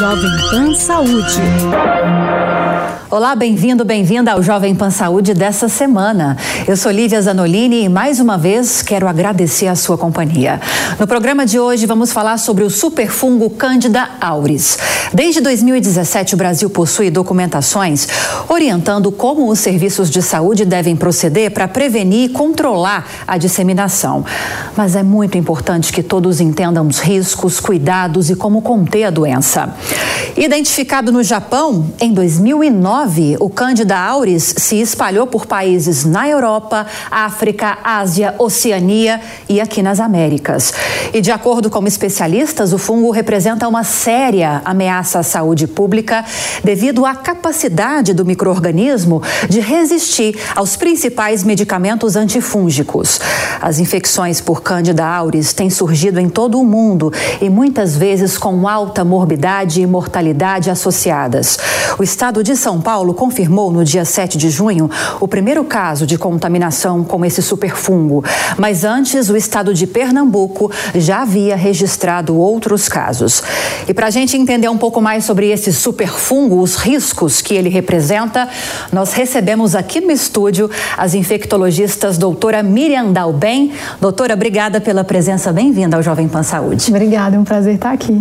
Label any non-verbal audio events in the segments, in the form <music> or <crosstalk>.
Jovem Pan Saúde. Olá, bem-vindo, bem-vinda ao Jovem Pan Saúde dessa semana. Eu sou Lívia Zanolini e mais uma vez quero agradecer a sua companhia. No programa de hoje vamos falar sobre o superfungo Candida auris. Desde 2017, o Brasil possui documentações orientando como os serviços de saúde devem proceder para prevenir e controlar a disseminação. Mas é muito importante que todos entendam os riscos, cuidados e como conter a doença. Identificado no Japão em 2009, o Cândida auris se espalhou por países na Europa, África, Ásia, Oceania e aqui nas Américas. E de acordo com especialistas, o fungo representa uma séria ameaça à saúde pública devido à capacidade do microorganismo de resistir aos principais medicamentos antifúngicos. As infecções por Cândida auris têm surgido em todo o mundo e muitas vezes com alta morbidade e mortalidade associadas. O estado de São Paulo Paulo confirmou no dia 7 de junho o primeiro caso de contaminação com esse superfungo. Mas antes, o estado de Pernambuco já havia registrado outros casos. E para a gente entender um pouco mais sobre esse superfungo, os riscos que ele representa, nós recebemos aqui no estúdio as infectologistas doutora Miriam Dalben. Doutora, obrigada pela presença. Bem-vinda ao Jovem Pan Saúde. Obrigada, é um prazer estar aqui.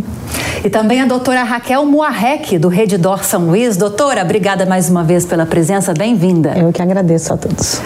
E também a doutora Raquel Moarec, do Redidor São Luís. Doutora, obrigada obrigada mais uma vez pela presença, bem-vinda. Eu que agradeço a todos.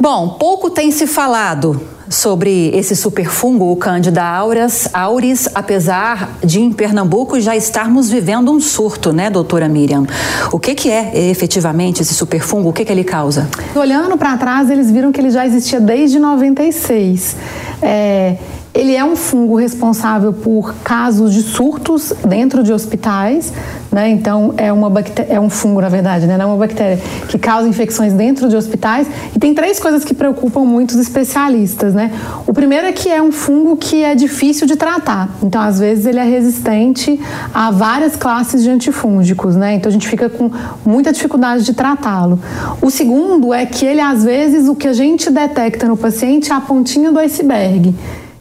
Bom, pouco tem se falado sobre esse superfungo, o Candida auris, auris, apesar de em Pernambuco já estarmos vivendo um surto, né, doutora Miriam? O que, que é efetivamente esse superfungo? O que, que ele causa? Olhando para trás, eles viram que ele já existia desde 96. É, ele é um fungo responsável por casos de surtos dentro de hospitais, né? Então é uma é um fungo na verdade, né? Não é uma bactéria que causa infecções dentro de hospitais. E tem três coisas que preocupam muitos especialistas, né? O primeiro é que é um fungo que é difícil de tratar. Então às vezes ele é resistente a várias classes de antifúngicos, né? Então a gente fica com muita dificuldade de tratá-lo. O segundo é que ele às vezes o que a gente detecta no paciente é a pontinha do iceberg.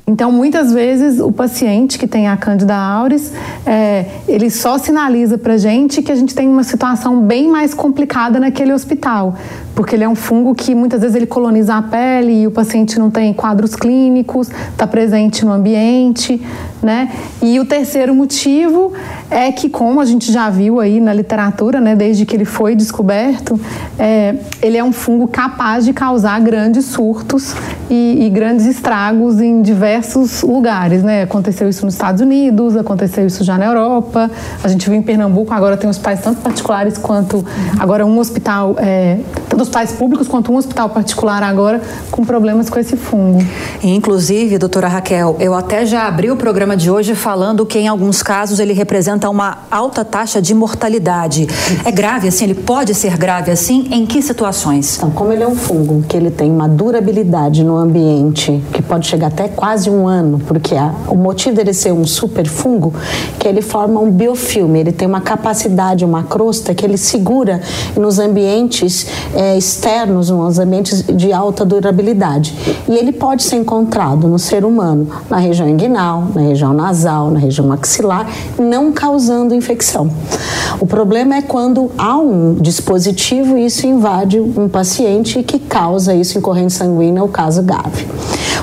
Então, muitas vezes, o paciente que tem a Candida auris, é, ele só sinaliza para a gente que a gente tem uma situação bem mais complicada naquele hospital, porque ele é um fungo que muitas vezes ele coloniza a pele e o paciente não tem quadros clínicos, está presente no ambiente, né? E o terceiro motivo é que, como a gente já viu aí na literatura, né, desde que ele foi descoberto, é, ele é um fungo capaz de causar grandes surtos e, e grandes estragos em diversos lugares, né? Aconteceu isso nos Estados Unidos, aconteceu isso já na Europa, a gente viu em Pernambuco, agora tem hospitais tanto particulares quanto agora um hospital, é, hospitais públicos quanto um hospital particular agora com problemas com esse fungo. Inclusive, doutora Raquel, eu até já abri o programa de hoje falando que em alguns casos ele representa uma alta taxa de mortalidade. É grave assim? Ele pode ser grave assim? Em que situações? Então, como ele é um fungo que ele tem uma durabilidade no ambiente que pode chegar até quase um ano, porque a, o motivo dele ser um super fungo que ele forma um biofilme, ele tem uma capacidade, uma crosta que ele segura nos ambientes é, externos, nos ambientes de alta durabilidade. E ele pode ser encontrado no ser humano, na região inguinal, na região nasal, na região maxilar, não causando infecção. O problema é quando há um dispositivo e isso invade um paciente que causa isso em corrente sanguínea, o caso grave.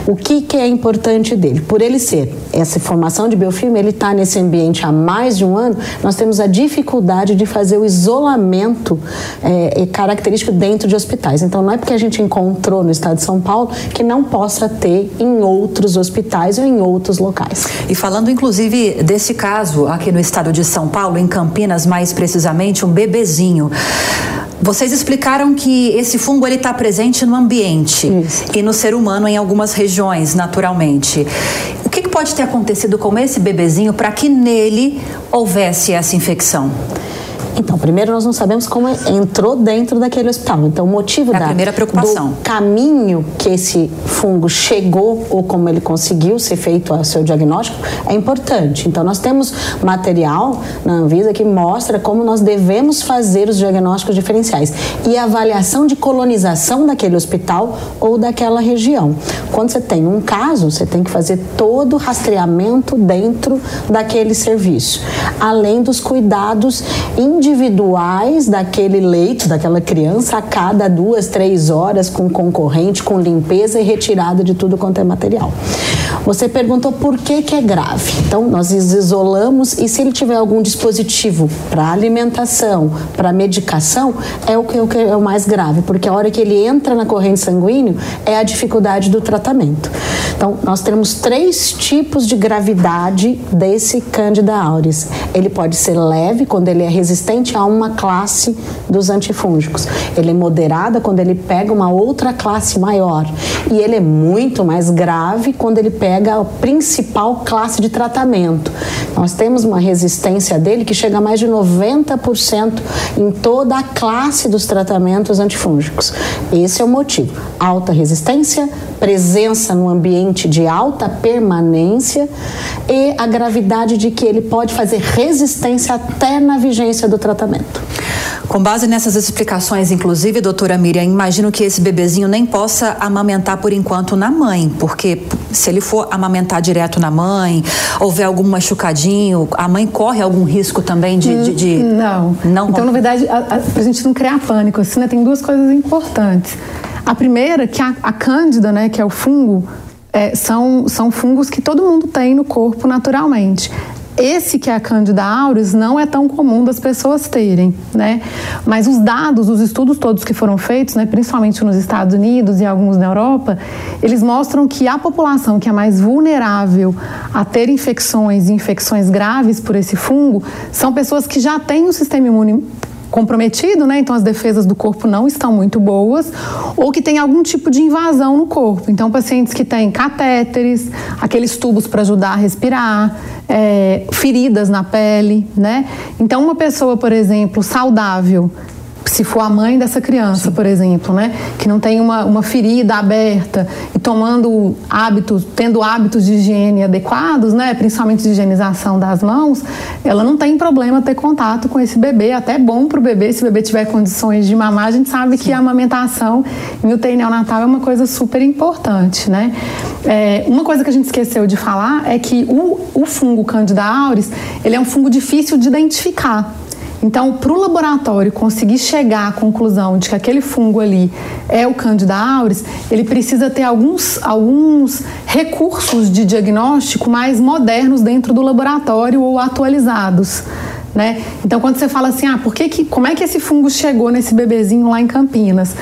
O que, que é importante dele? Por ele ser essa formação de biofilme, ele está nesse ambiente há mais de um ano, nós temos a dificuldade de fazer o isolamento é, característico dentro de hospitais. Então, não é porque a gente encontrou no estado de São Paulo que não possa ter em outros hospitais ou em outros locais. E falando inclusive desse caso aqui no estado de São Paulo, em Campinas mais precisamente, um bebezinho. Vocês explicaram que esse fungo ele está presente no ambiente Isso. e no ser humano em algumas regiões, naturalmente. O que, que pode ter acontecido com esse bebezinho para que nele houvesse essa infecção? Então, primeiro nós não sabemos como entrou dentro daquele hospital. Então, o motivo é da, primeira preocupação. do caminho que esse fungo chegou ou como ele conseguiu ser feito o seu diagnóstico é importante. Então, nós temos material na Anvisa que mostra como nós devemos fazer os diagnósticos diferenciais e a avaliação de colonização daquele hospital ou daquela região. Quando você tem um caso, você tem que fazer todo o rastreamento dentro daquele serviço, além dos cuidados individuais daquele leito, daquela criança, a cada duas, três horas, com concorrente, com limpeza e retirada de tudo quanto é material. Você perguntou por que, que é grave. Então, nós isolamos e se ele tiver algum dispositivo para alimentação, para medicação, é o que, é o que é o mais grave, porque a hora que ele entra na corrente sanguínea é a dificuldade do tratamento. Então, nós temos três tipos de gravidade desse Candida auris. Ele pode ser leve quando ele é resistente a uma classe dos antifúngicos. Ele é moderada quando ele pega uma outra classe maior. E ele é muito mais grave quando ele pega a principal classe de tratamento. Nós temos uma resistência dele que chega a mais de 90% em toda a classe dos tratamentos antifúngicos. Esse é o motivo. Alta resistência, presença no ambiente de alta permanência e a gravidade de que ele pode fazer resistência até na vigência do tratamento. Com base nessas explicações, inclusive, doutora Miriam, imagino que esse bebezinho nem possa amamentar por enquanto na mãe, porque se ele for amamentar direto na mãe, houver algum machucadinho, a mãe corre algum risco também de. de, de... Não. não. Então, na verdade, para a gente não criar pânico, assim, né, tem duas coisas importantes. A primeira, que a, a cândida, né, que é o fungo, é, são, são fungos que todo mundo tem no corpo naturalmente. Esse que é a Candida auris não é tão comum das pessoas terem, né? Mas os dados, os estudos todos que foram feitos, né, principalmente nos Estados Unidos e alguns na Europa, eles mostram que a população que é mais vulnerável a ter infecções e infecções graves por esse fungo são pessoas que já têm o sistema imune comprometido, né? Então as defesas do corpo não estão muito boas, ou que tem algum tipo de invasão no corpo. Então pacientes que têm catéteres, aqueles tubos para ajudar a respirar, é, feridas na pele, né? Então uma pessoa, por exemplo, saudável se for a mãe dessa criança, Sim. por exemplo, né, que não tem uma, uma ferida aberta e tomando hábitos, tendo hábitos de higiene adequados, né, principalmente de higienização das mãos, ela não tem problema ter contato com esse bebê, até bom para o bebê, se o bebê tiver condições de mamar, a gente sabe Sim. que a amamentação em UTI neonatal é uma coisa super importante, né. É, uma coisa que a gente esqueceu de falar é que o, o fungo Candida auris, ele é um fungo difícil de identificar, então, para o laboratório conseguir chegar à conclusão de que aquele fungo ali é o Candida auris, ele precisa ter alguns, alguns recursos de diagnóstico mais modernos dentro do laboratório ou atualizados. Né? Então, quando você fala assim, ah, por que que, como é que esse fungo chegou nesse bebezinho lá em Campinas?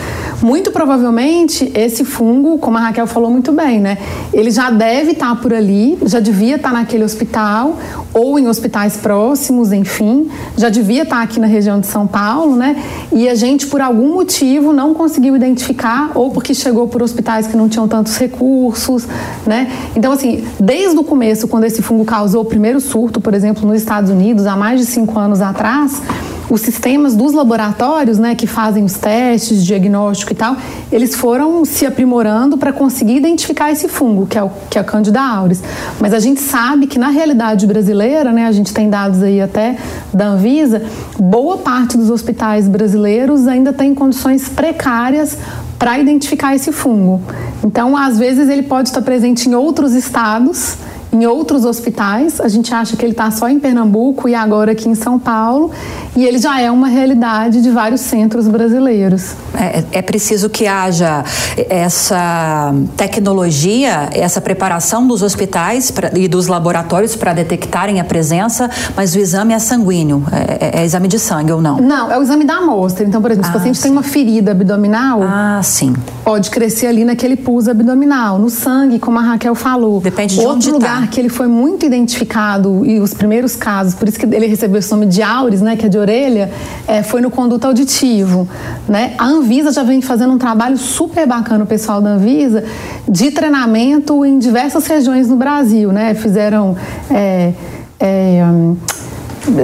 Muito provavelmente esse fungo, como a Raquel falou muito bem, né? Ele já deve estar por ali, já devia estar naquele hospital ou em hospitais próximos, enfim, já devia estar aqui na região de São Paulo, né? E a gente, por algum motivo, não conseguiu identificar ou porque chegou por hospitais que não tinham tantos recursos, né? Então, assim, desde o começo, quando esse fungo causou o primeiro surto, por exemplo, nos Estados Unidos, há mais de cinco anos atrás, os sistemas dos laboratórios, né, que fazem os testes, diagnóstico e tal, eles foram se aprimorando para conseguir identificar esse fungo, que é o que é a Candida auris. Mas a gente sabe que na realidade brasileira, né, a gente tem dados aí até da Anvisa, boa parte dos hospitais brasileiros ainda tem condições precárias para identificar esse fungo. Então, às vezes ele pode estar presente em outros estados em outros hospitais. A gente acha que ele está só em Pernambuco e agora aqui em São Paulo. E ele já é uma realidade de vários centros brasileiros. É, é preciso que haja essa tecnologia, essa preparação dos hospitais pra, e dos laboratórios para detectarem a presença, mas o exame é sanguíneo, é, é, exame de sangue ou não? Não, é o exame da amostra. Então, por exemplo, ah, se o paciente sim. tem uma ferida abdominal, ah, sim. pode crescer ali naquele pus abdominal. No sangue, como a Raquel falou. Depende de Outro onde tá. lugar tá. que ele foi muito identificado e os primeiros casos, por isso que ele recebeu esse nome de auris, né, que é de orelha, é, foi no conduto auditivo. Né? A Anvisa já vem fazendo um trabalho super bacana, o pessoal da Anvisa, de treinamento em diversas regiões no Brasil. Né? Fizeram. É, é,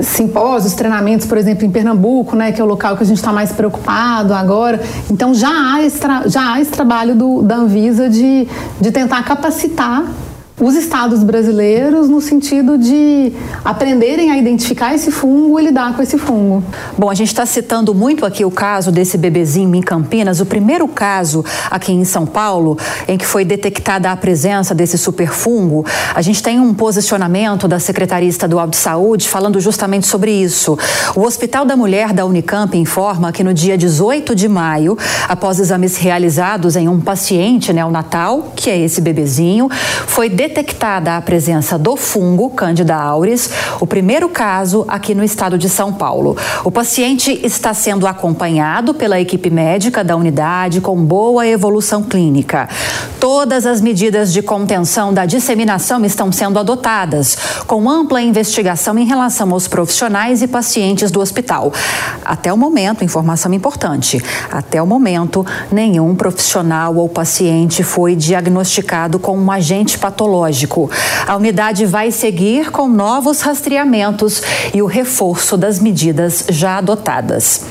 simpósios, treinamentos, por exemplo, em Pernambuco, né, que é o local que a gente está mais preocupado agora. Então já há esse, já há esse trabalho do, da Anvisa de, de tentar capacitar os estados brasileiros no sentido de aprenderem a identificar esse fungo e lidar com esse fungo. Bom, a gente está citando muito aqui o caso desse bebezinho em Campinas, o primeiro caso aqui em São Paulo em que foi detectada a presença desse superfungo. A gente tem um posicionamento da Secretaria Estadual de Saúde falando justamente sobre isso. O Hospital da Mulher da Unicamp informa que no dia 18 de maio, após exames realizados em um paciente neonatal, que é esse bebezinho, foi detectada a presença do fungo Candida auris, o primeiro caso aqui no estado de São Paulo. O paciente está sendo acompanhado pela equipe médica da unidade com boa evolução clínica. Todas as medidas de contenção da disseminação estão sendo adotadas, com ampla investigação em relação aos profissionais e pacientes do hospital. Até o momento, informação importante: até o momento, nenhum profissional ou paciente foi diagnosticado com um agente patológico a unidade vai seguir com novos rastreamentos e o reforço das medidas já adotadas.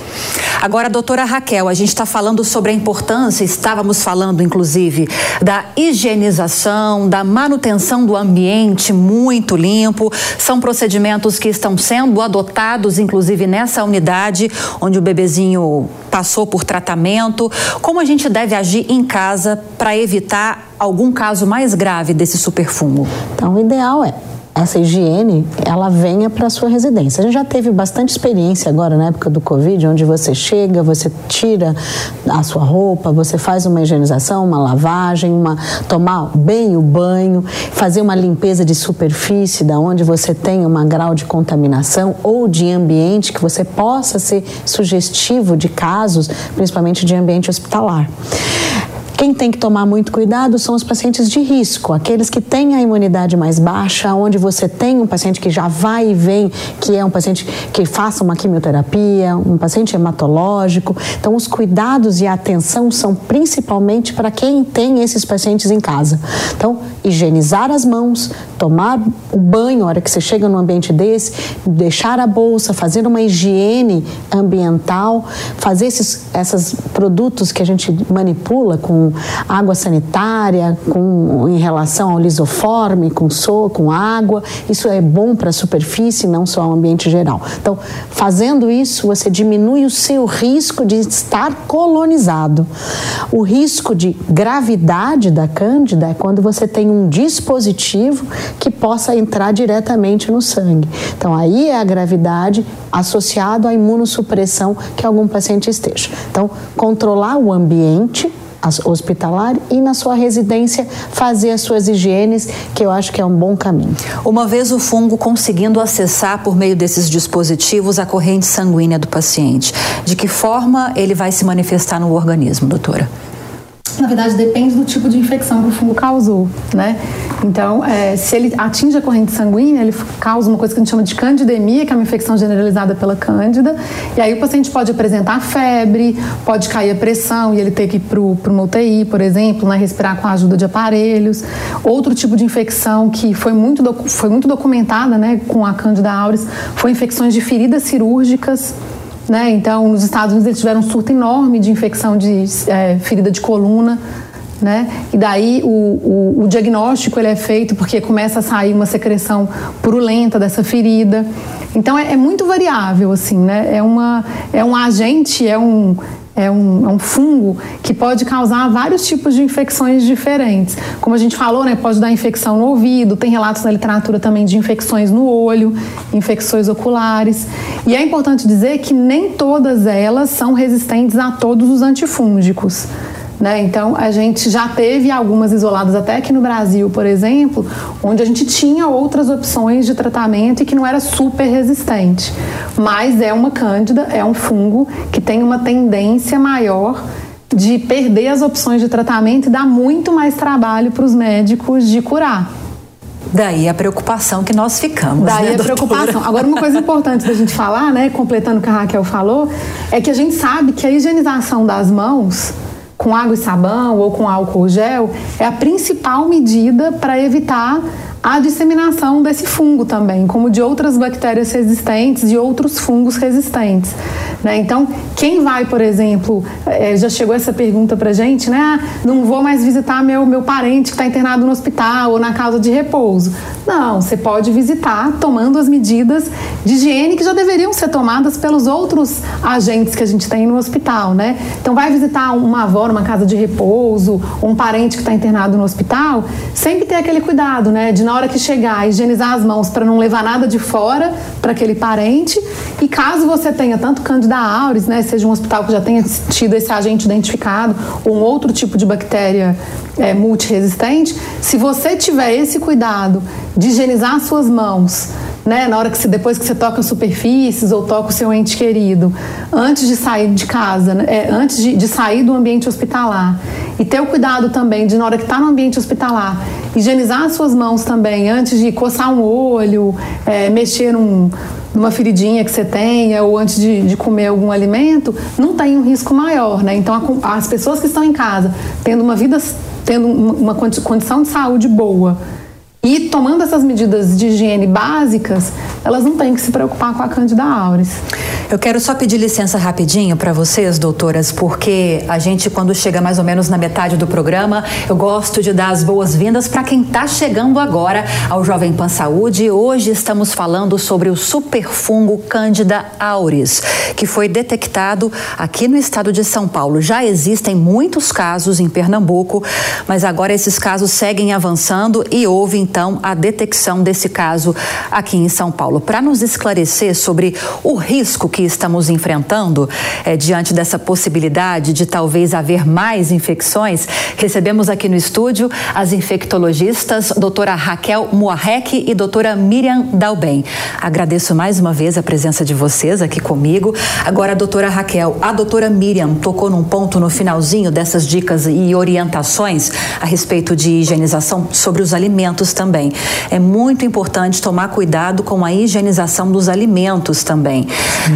Agora, doutora Raquel, a gente está falando sobre a importância, estávamos falando inclusive da higienização, da manutenção do ambiente muito limpo. São procedimentos que estão sendo adotados, inclusive nessa unidade onde o bebezinho passou por tratamento. Como a gente deve agir em casa para evitar algum caso mais grave desse superfumo? Então, o ideal é essa higiene ela venha para a sua residência. A gente já teve bastante experiência agora na época do Covid, onde você chega, você tira a sua roupa, você faz uma higienização, uma lavagem, uma tomar bem o banho, fazer uma limpeza de superfície da onde você tem um grau de contaminação ou de ambiente que você possa ser sugestivo de casos, principalmente de ambiente hospitalar. Quem tem que tomar muito cuidado são os pacientes de risco, aqueles que têm a imunidade mais baixa, onde você tem um paciente que já vai e vem, que é um paciente que faça uma quimioterapia, um paciente hematológico. Então, os cuidados e a atenção são principalmente para quem tem esses pacientes em casa. Então, higienizar as mãos, tomar o banho na hora que você chega num ambiente desse, deixar a bolsa, fazer uma higiene ambiental, fazer esses esses produtos que a gente manipula com água sanitária, com, em relação ao lisoforme, com so, com água. Isso é bom para a superfície, não só ao ambiente geral. Então, fazendo isso, você diminui o seu risco de estar colonizado. O risco de gravidade da cândida é quando você tem um dispositivo que possa entrar diretamente no sangue. Então, aí é a gravidade associado à imunossupressão que algum paciente esteja. Então, controlar o ambiente hospitalar e na sua residência fazer as suas higienes, que eu acho que é um bom caminho. Uma vez o fungo conseguindo acessar por meio desses dispositivos a corrente sanguínea do paciente, de que forma ele vai se manifestar no organismo, doutora? Na verdade, depende do tipo de infecção que o fungo causou, né? Então, é, se ele atinge a corrente sanguínea, ele causa uma coisa que a gente chama de candidemia, que é uma infecção generalizada pela cândida. E aí o paciente pode apresentar febre, pode cair a pressão e ele ter que ir para uma UTI, por exemplo, né, respirar com a ajuda de aparelhos. Outro tipo de infecção que foi muito, foi muito documentada né, com a cândida auris foi infecções de feridas cirúrgicas né? Então, nos Estados Unidos, eles tiveram um surto enorme de infecção de é, ferida de coluna. Né? E daí o, o, o, diagnóstico ele é feito porque começa a sair uma secreção purulenta dessa ferida. Então é, é muito variável, assim, né? É, uma, é um agente, é um, é um, é um, fungo que pode causar vários tipos de infecções diferentes. Como a gente falou, né, pode dar infecção no ouvido, tem relatos na literatura também de infecções no olho, infecções oculares. E é importante dizer que nem todas elas são resistentes a todos os antifúngicos. Né? Então, a gente já teve algumas isoladas até aqui no Brasil, por exemplo, onde a gente tinha outras opções de tratamento e que não era super resistente. Mas é uma cândida, é um fungo que tem uma tendência maior de perder as opções de tratamento e dá muito mais trabalho para os médicos de curar. Daí a preocupação que nós ficamos. Daí né, a preocupação. Agora, uma coisa importante da gente falar, né, completando o que a Raquel falou, é que a gente sabe que a higienização das mãos com água e sabão ou com álcool gel é a principal medida para evitar a disseminação desse fungo também, como de outras bactérias resistentes e outros fungos resistentes. Né? Então, quem vai, por exemplo, é, já chegou essa pergunta para gente, né? Ah, não vou mais visitar meu, meu parente que está internado no hospital ou na casa de repouso. Não, você pode visitar tomando as medidas de higiene que já deveriam ser tomadas pelos outros agentes que a gente tem no hospital, né? Então, vai visitar uma avó numa casa de repouso, um parente que está internado no hospital, sempre ter aquele cuidado, né? De hora que chegar, higienizar as mãos para não levar nada de fora para aquele parente. E caso você tenha tanto Candida auris, né? Seja um hospital que já tenha tido esse agente identificado ou um outro tipo de bactéria é, multiresistente, se você tiver esse cuidado de higienizar as suas mãos, né, na hora que você, depois que você toca superfícies ou toca o seu ente querido, antes de sair de casa, né, é, antes de, de, sair do ambiente hospitalar, e ter o cuidado também de, na hora que está no ambiente hospitalar, higienizar as suas mãos também, antes de coçar um olho, é, mexer num, numa feridinha que você tenha, ou antes de, de comer algum alimento, não tem um risco maior, né? Então, a, as pessoas que estão em casa, tendo uma vida, tendo uma condição de saúde boa, e tomando essas medidas de higiene básicas, elas não têm que se preocupar com a Candida auris. Eu quero só pedir licença rapidinho para vocês, doutoras, porque a gente, quando chega mais ou menos na metade do programa, eu gosto de dar as boas-vindas para quem está chegando agora ao Jovem Pan Saúde. Hoje estamos falando sobre o superfungo Candida auris, que foi detectado aqui no estado de São Paulo. Já existem muitos casos em Pernambuco, mas agora esses casos seguem avançando e houve então a detecção desse caso aqui em São Paulo. Para nos esclarecer sobre o risco que estamos enfrentando é, diante dessa possibilidade de talvez haver mais infecções, recebemos aqui no estúdio as infectologistas doutora Raquel Moarec e doutora Miriam Dalben. Agradeço mais uma vez a presença de vocês aqui comigo. Agora, doutora Raquel, a doutora Miriam tocou num ponto no finalzinho dessas dicas e orientações a respeito de higienização sobre os alimentos também. É muito importante tomar cuidado com a higienização dos alimentos também.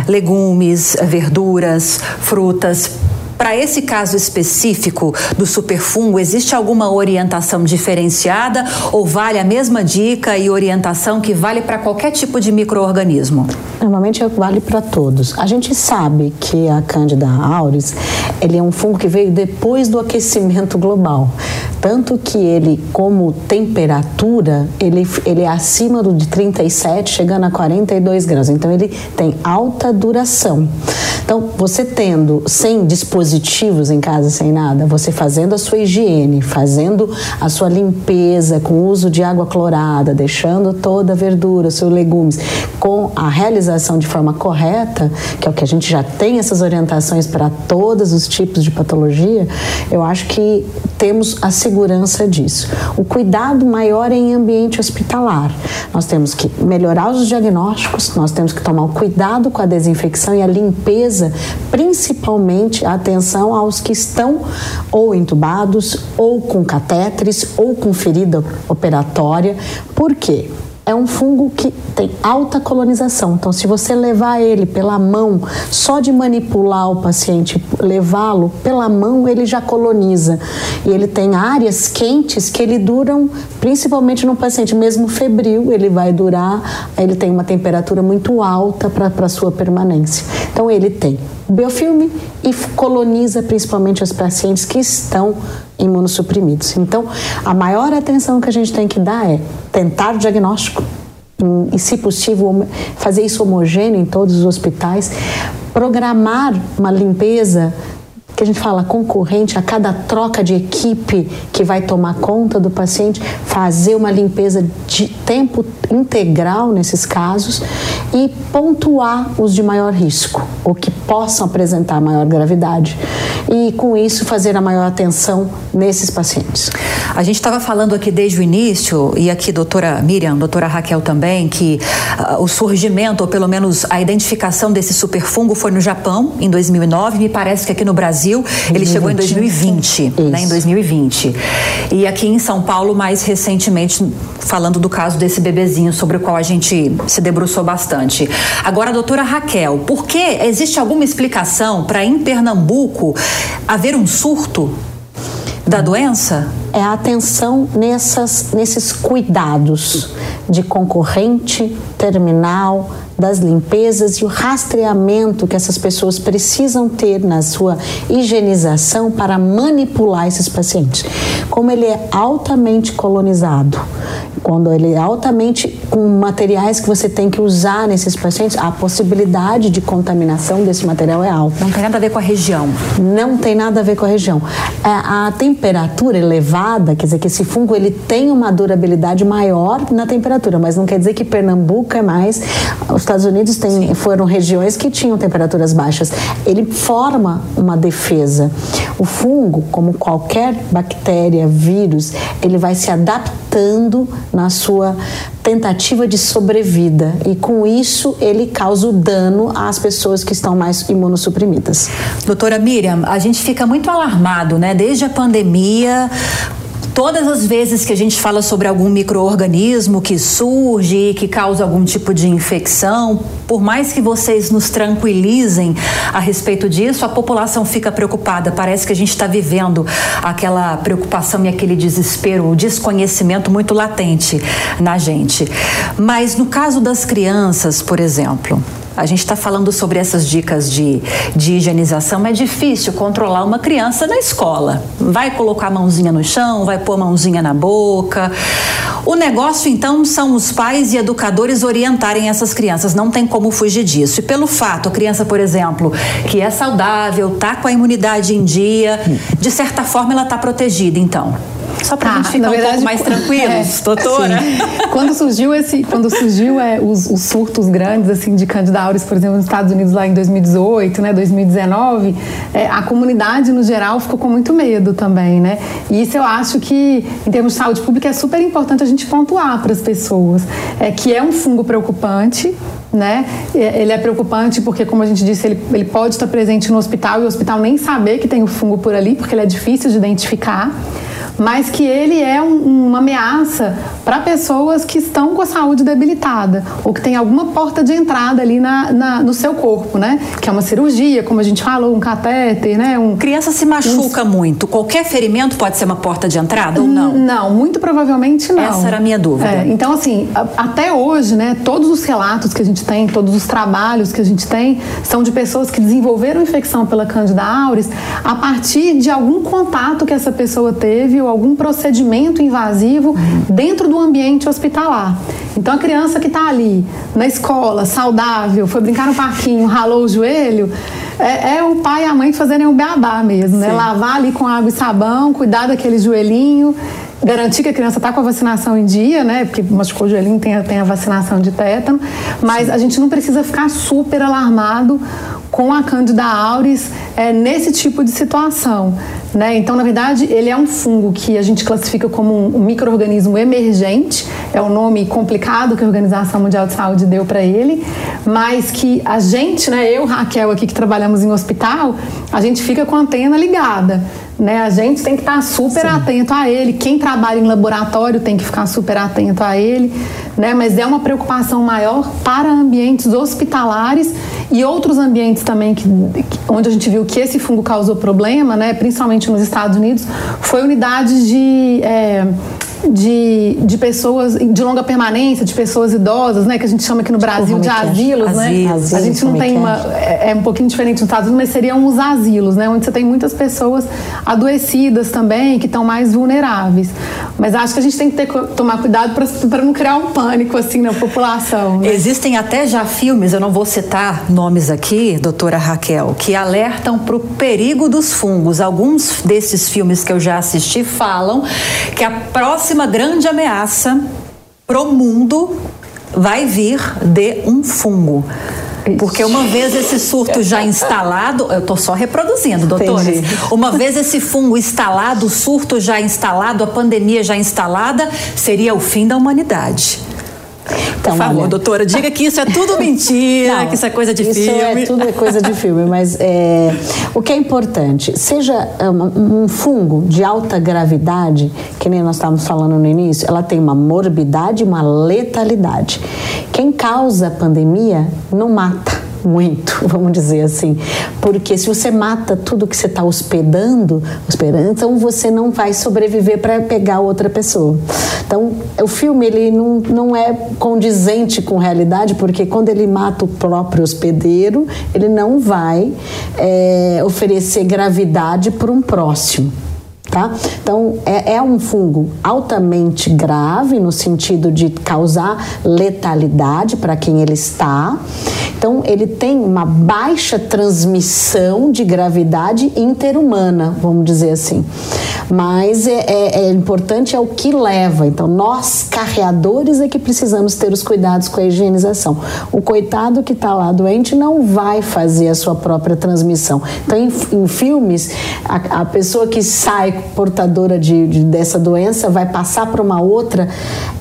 Legumes, verduras, frutas, para esse caso específico do superfungo, existe alguma orientação diferenciada ou vale a mesma dica e orientação que vale para qualquer tipo de microorganismo? Normalmente vale para todos. A gente sabe que a Candida auris, ele é um fungo que veio depois do aquecimento global. Tanto que ele, como temperatura, ele, ele é acima do de 37, chegando a 42 graus. Então ele tem alta duração. Então, você tendo sem dispositivos em casa, sem nada, você fazendo a sua higiene, fazendo a sua limpeza com uso de água clorada, deixando toda a verdura, seus legumes, com a realização de forma correta, que é o que a gente já tem essas orientações para todos os tipos de patologia, eu acho que temos a segurança disso. O cuidado maior é em ambiente hospitalar. Nós temos que melhorar os diagnósticos, nós temos que tomar o cuidado com a desinfecção e a limpeza principalmente a atenção aos que estão ou entubados, ou com catéteres, ou com ferida operatória. Por quê? É um fungo que tem alta colonização. Então, se você levar ele pela mão, só de manipular o paciente, levá-lo pela mão, ele já coloniza. E ele tem áreas quentes que ele duram, principalmente no paciente mesmo febril, ele vai durar, ele tem uma temperatura muito alta para sua permanência. Então, ele tem biofilme e coloniza principalmente os pacientes que estão imunossuprimidos. Então, a maior atenção que a gente tem que dar é tentar o diagnóstico e, se possível, fazer isso homogêneo em todos os hospitais, programar uma limpeza que a gente fala concorrente a cada troca de equipe que vai tomar conta do paciente, fazer uma limpeza de tempo integral nesses casos e pontuar os de maior risco, ou que possam apresentar maior gravidade. E com isso fazer a maior atenção nesses pacientes. A gente estava falando aqui desde o início, e aqui doutora Miriam, doutora Raquel também, que uh, o surgimento, ou pelo menos a identificação desse superfungo foi no Japão, em 2009. Me parece que aqui no Brasil ele 2020. chegou em 2020, né, em 2020. E aqui em São Paulo, mais recentemente, falando do caso desse bebezinho, sobre o qual a gente se debruçou bastante. Agora, doutora Raquel, por que existe alguma explicação para em Pernambuco haver um surto da doença? É a atenção nessas, nesses cuidados de concorrente, terminal, das limpezas e o rastreamento que essas pessoas precisam ter na sua higienização para manipular esses pacientes. Como ele é altamente colonizado, quando ele é altamente com materiais que você tem que usar nesses pacientes, a possibilidade de contaminação desse material é alta. Não tem nada a ver com a região. Não tem nada a ver com a região. É, a temperatura elevada, quer dizer que esse fungo ele tem uma durabilidade maior na temperatura, mas não quer dizer que Pernambuco é mais. Os Estados Unidos tem, foram regiões que tinham temperaturas baixas. Ele forma uma defesa. O fungo, como qualquer bactéria, vírus, ele vai se adaptando na sua tentativa de sobrevida e com isso ele causa o dano às pessoas que estão mais imunossuprimidas. Doutora Miriam, a gente fica muito alarmado, né? Desde a pandemia, Todas as vezes que a gente fala sobre algum microorganismo que surge, que causa algum tipo de infecção, por mais que vocês nos tranquilizem a respeito disso, a população fica preocupada. Parece que a gente está vivendo aquela preocupação e aquele desespero, o desconhecimento muito latente na gente. Mas no caso das crianças, por exemplo, a gente está falando sobre essas dicas de, de higienização. É difícil controlar uma criança na escola. Vai colocar a mãozinha no chão, vai pôr a mãozinha na boca. O negócio, então, são os pais e educadores orientarem essas crianças. Não tem como fugir disso. E pelo fato, a criança, por exemplo, que é saudável, tá com a imunidade em dia, de certa forma ela está protegida, então. Só para a tá, gente ficar verdade, um pouco mais tranquilos, é, doutora. Sim. <laughs> Quando surgiu esse, quando surgiu é, os, os, surtos grandes assim de Candida auris, por exemplo, nos Estados Unidos lá em 2018, né, 2019, é, a comunidade no geral ficou com muito medo também, né? E isso eu acho que em termos de saúde pública é super importante a gente pontuar para as pessoas, é que é um fungo preocupante, né? É, ele é preocupante porque, como a gente disse, ele, ele pode estar presente no hospital e o hospital nem saber que tem o fungo por ali, porque ele é difícil de identificar mas que ele é um, uma ameaça para pessoas que estão com a saúde debilitada ou que tem alguma porta de entrada ali na, na, no seu corpo, né? Que é uma cirurgia, como a gente falou, um catéter, né? Um, Criança se machuca um... muito. Qualquer ferimento pode ser uma porta de entrada ou não? Não, muito provavelmente não. Essa era a minha dúvida. É, então, assim, a, até hoje, né? Todos os relatos que a gente tem, todos os trabalhos que a gente tem, são de pessoas que desenvolveram infecção pela Candida auris a partir de algum contato que essa pessoa teve algum procedimento invasivo dentro do ambiente hospitalar. Então a criança que está ali na escola, saudável, foi brincar no parquinho, ralou o joelho, é, é, o pai e a mãe fazerem o beabá mesmo, né? Lavar ali com água e sabão, cuidar daquele joelhinho, garantir que a criança está com a vacinação em dia, né? Porque machucou o joelhinho, tem, tem a vacinação de tétano, mas a gente não precisa ficar super alarmado com a Candida auris é, nesse tipo de situação. Né? Então, na verdade, ele é um fungo que a gente classifica como um microorganismo emergente, é o nome complicado que a Organização Mundial de Saúde deu para ele, mas que a gente, né, eu, Raquel, aqui que trabalhamos em hospital, a gente fica com a antena ligada. Né? A gente tem que estar super Sim. atento a ele. Quem trabalha em laboratório tem que ficar super atento a ele, né? Mas é uma preocupação maior para ambientes hospitalares e outros ambientes também que, onde a gente viu que esse fungo causou problema, né? Principalmente nos Estados Unidos, foi unidades de é, de, de pessoas de longa permanência, de pessoas idosas, né? Que a gente chama aqui no tipo Brasil de asilos, né? Asilos, a gente não tem é? uma. É, é, um pouquinho diferente nos Estados Unidos, mas seriam os asilos, né? Onde você tem muitas pessoas adoecidas também, que estão mais vulneráveis. Mas acho que a gente tem que ter, tomar cuidado para não criar um pânico assim na população. Né? Existem até já filmes, eu não vou citar nomes aqui, doutora Raquel, que alertam para o perigo dos fungos. Alguns desses filmes que eu já assisti falam que a próxima próxima grande ameaça para o mundo vai vir de um fungo. Porque uma vez esse surto já instalado, eu estou só reproduzindo, doutores. Uma vez esse fungo instalado, o surto já instalado, a pandemia já instalada, seria o fim da humanidade. Então, Por favor, olha, doutora, diga que isso é tudo <laughs> mentira, não, que isso é coisa de isso filme. Isso é tudo é coisa de filme, mas é, o que é importante, seja um, um fungo de alta gravidade, que nem nós estávamos falando no início, ela tem uma morbidade e uma letalidade. Quem causa a pandemia não mata muito, <laughs> vamos dizer assim. Porque se você mata tudo que você está hospedando, hospedando, então você não vai sobreviver para pegar outra pessoa. Então, o filme ele não, não é condizente com realidade, porque quando ele mata o próprio hospedeiro, ele não vai é, oferecer gravidade para um próximo. Tá? Então, é, é, um fungo altamente grave no sentido de causar letalidade para quem ele está. Então, ele tem uma baixa transmissão de gravidade interhumana, vamos dizer assim. Mas é, é, é importante é o que leva. Então, nós, carreadores, é que precisamos ter os cuidados com a higienização. O coitado que está lá doente não vai fazer a sua própria transmissão. Então, em, em filmes, a, a pessoa que sai portadora de, de dessa doença vai passar para uma outra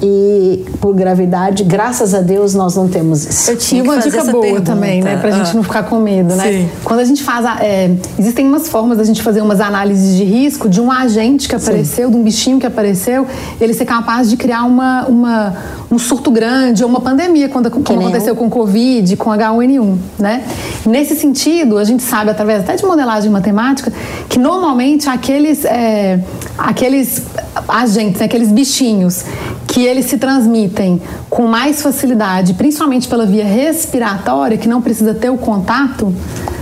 e por gravidade, graças a Deus, nós não temos isso. Eu tinha uma dica boa pergunta. também, né? Para a gente ah. não ficar com medo, né? Sim. Quando a gente faz, é, existem umas formas da gente fazer umas análises de risco de um agente que apareceu, Sim. de um bichinho que apareceu, ele ser capaz de criar uma, uma um surto grande ou uma pandemia, quando, como aconteceu com o Covid, com H1N1, né? Nesse sentido, a gente sabe através até de modelagem matemática que normalmente aqueles é, é, aqueles agentes, né, aqueles bichinhos que eles se transmitem com mais facilidade, principalmente pela via respiratória, que não precisa ter o contato,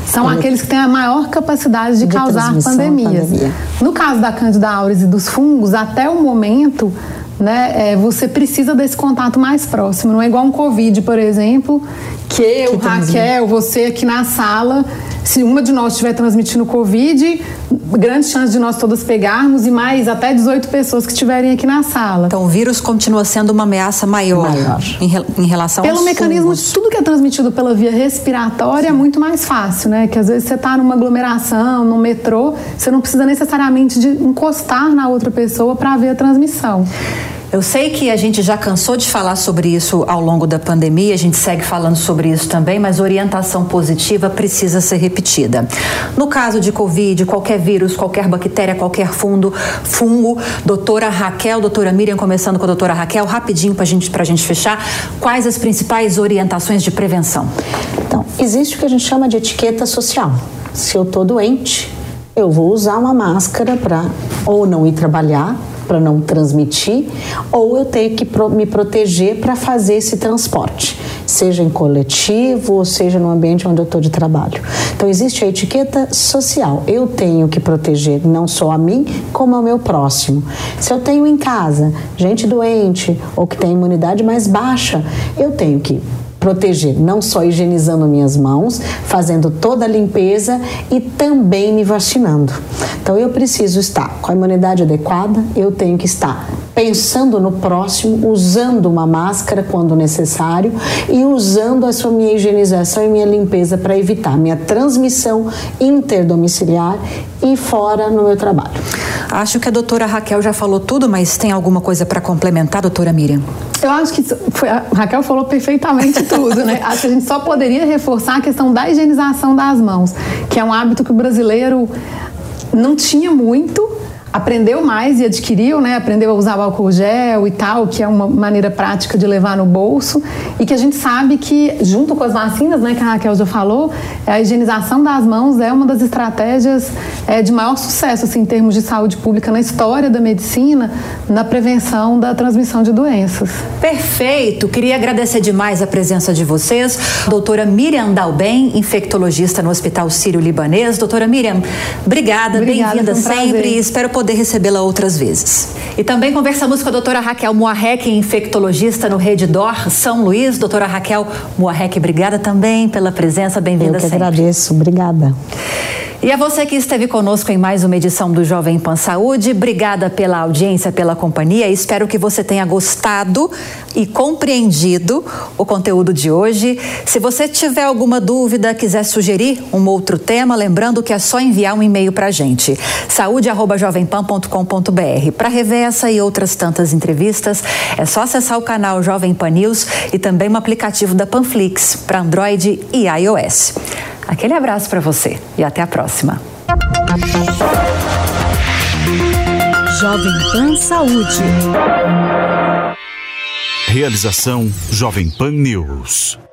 são aqueles que têm a maior capacidade de, de causar pandemias. Pandemia. No caso da Candida auris e dos fungos, até o momento, né, é, você precisa desse contato mais próximo. Não é igual um Covid, por exemplo, que eu, que Raquel, você aqui na sala se uma de nós estiver transmitindo Covid, grande chance de nós todas pegarmos e mais até 18 pessoas que estiverem aqui na sala. Então o vírus continua sendo uma ameaça maior, maior. Em, em, relação Pelo mecanismo fungos. de tudo que é transmitido pela via respiratória Sim. é muito mais fácil, né? Que às vezes você está numa aglomeração, no metrô, você não precisa necessariamente de encostar na outra pessoa para ver a transmissão. Eu sei que a gente já cansou de falar sobre isso ao longo da pandemia, a gente segue falando sobre isso também, mas orientação positiva precisa ser repetida. No caso de Covid, qualquer vírus, qualquer bactéria, qualquer fundo, fungo, doutora Raquel, doutora Miriam, começando com a doutora Raquel, rapidinho para gente, a gente fechar, quais as principais orientações de prevenção? Então, existe o que a gente chama de etiqueta social. Se eu estou doente, eu vou usar uma máscara para ou não ir trabalhar para não transmitir, ou eu tenho que me proteger para fazer esse transporte, seja em coletivo ou seja no ambiente onde eu estou de trabalho. Então existe a etiqueta social. Eu tenho que proteger não só a mim, como ao meu próximo. Se eu tenho em casa gente doente ou que tem imunidade mais baixa, eu tenho que proteger, não só higienizando minhas mãos, fazendo toda a limpeza e também me vacinando. Então eu preciso estar com a imunidade adequada, eu tenho que estar pensando no próximo, usando uma máscara quando necessário e usando a sua minha higienização e minha limpeza para evitar minha transmissão interdomiciliar e fora no meu trabalho. Acho que a doutora Raquel já falou tudo, mas tem alguma coisa para complementar, doutora Miriam? Eu acho que foi, a Raquel falou perfeitamente <laughs> tudo, né? Acho que a gente só poderia reforçar a questão da higienização das mãos, que é um hábito que o brasileiro não tinha muito aprendeu mais e adquiriu, né? Aprendeu a usar o álcool gel e tal, que é uma maneira prática de levar no bolso e que a gente sabe que junto com as vacinas, né, que a Raquel já falou, a higienização das mãos é uma das estratégias é, de maior sucesso assim, em termos de saúde pública na história da medicina, na prevenção da transmissão de doenças. Perfeito. Queria agradecer demais a presença de vocês, doutora Miriam Dalben, infectologista no Hospital Sírio-Libanês. Doutora Miriam, obrigada, obrigada bem-vinda um sempre. Espero poder poder recebê-la outras vezes. E também conversamos com a doutora Raquel Moarec, infectologista no Redidor São Luís. Doutora Raquel Moarec, obrigada também pela presença, bem-vinda sempre. Eu que agradeço, obrigada. E a você que esteve conosco em mais uma edição do Jovem Pan Saúde, obrigada pela audiência, pela companhia. Espero que você tenha gostado e compreendido o conteúdo de hoje. Se você tiver alguma dúvida, quiser sugerir um outro tema, lembrando que é só enviar um e-mail para a gente, saúde@jovempan.com.br. Para rever essa e outras tantas entrevistas, é só acessar o canal Jovem Pan News e também o aplicativo da Panflix para Android e iOS. Aquele abraço para você e até a próxima. Jovem Pan Saúde. Realização Jovem Pan News.